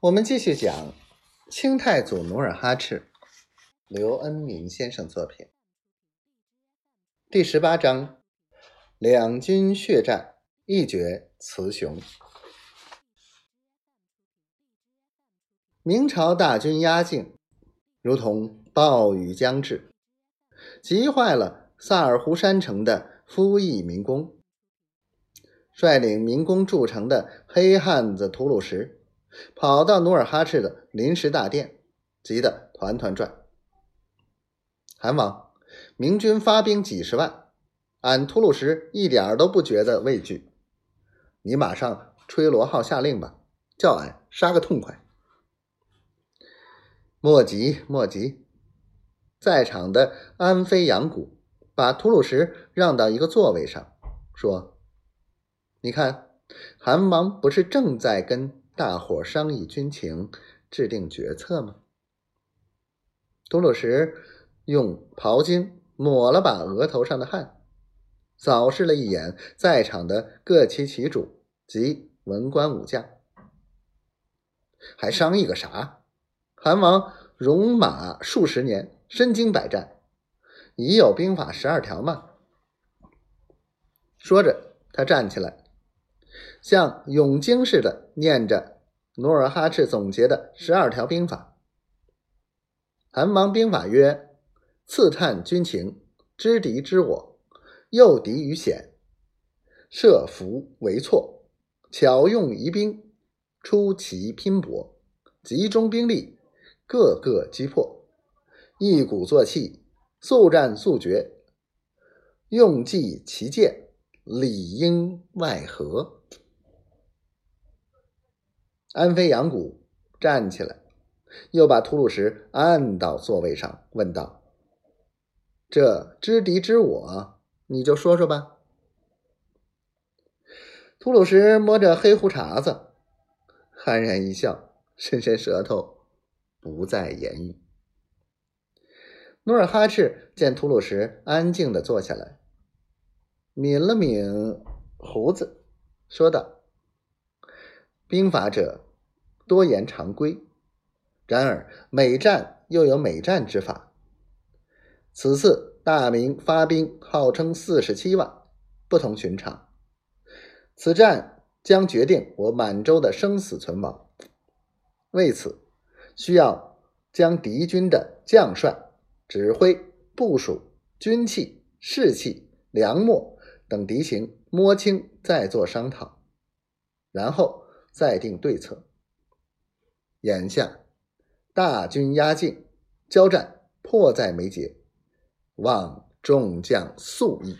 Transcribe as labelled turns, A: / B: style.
A: 我们继续讲清太祖努尔哈赤，刘恩明先生作品第十八章：两军血战，一决雌雄。明朝大军压境，如同暴雨将至，急坏了萨尔浒山城的夫役民工。率领民工筑城的黑汉子吐鲁石。跑到努尔哈赤的临时大殿，急得团团转。韩王，明军发兵几十万，俺秃鲁什一点儿都不觉得畏惧。你马上吹罗号下令吧，叫俺杀个痛快。莫急莫急，在场的安飞扬谷把秃鲁什让到一个座位上，说：“你看，韩王不是正在跟。”大伙商议军情，制定决策吗？吐鲁什用袍巾抹了把额头上的汗，扫视了一眼在场的各旗旗主及文官武将，还商议个啥？韩王戎马数十年，身经百战，已有兵法十二条吗？说着，他站起来。像咏经似的念着努尔哈赤总结的十二条兵法。韩王兵法曰：刺探军情，知敌知我，诱敌于险，设伏为错，巧用疑兵，出奇拼搏，集中兵力，各个击破，一鼓作气，速战速决，用计其剑，里应外合。安飞扬古站起来，又把吐鲁什按到座位上，问道：“这知敌知我，你就说说吧。”吐鲁什摸着黑胡茬子，酣然一笑，伸伸舌头，不再言语。努尔哈赤见吐鲁什安静的坐下来，抿了抿胡子，说道。兵法者，多言常规。然而每战又有每战之法。此次大明发兵，号称四十七万，不同寻常。此战将决定我满洲的生死存亡。为此，需要将敌军的将帅、指挥、部署、军器、士气、粮秣等敌情摸清，再做商讨，然后。再定对策。眼下大军压境，交战迫在眉睫，望众将速议。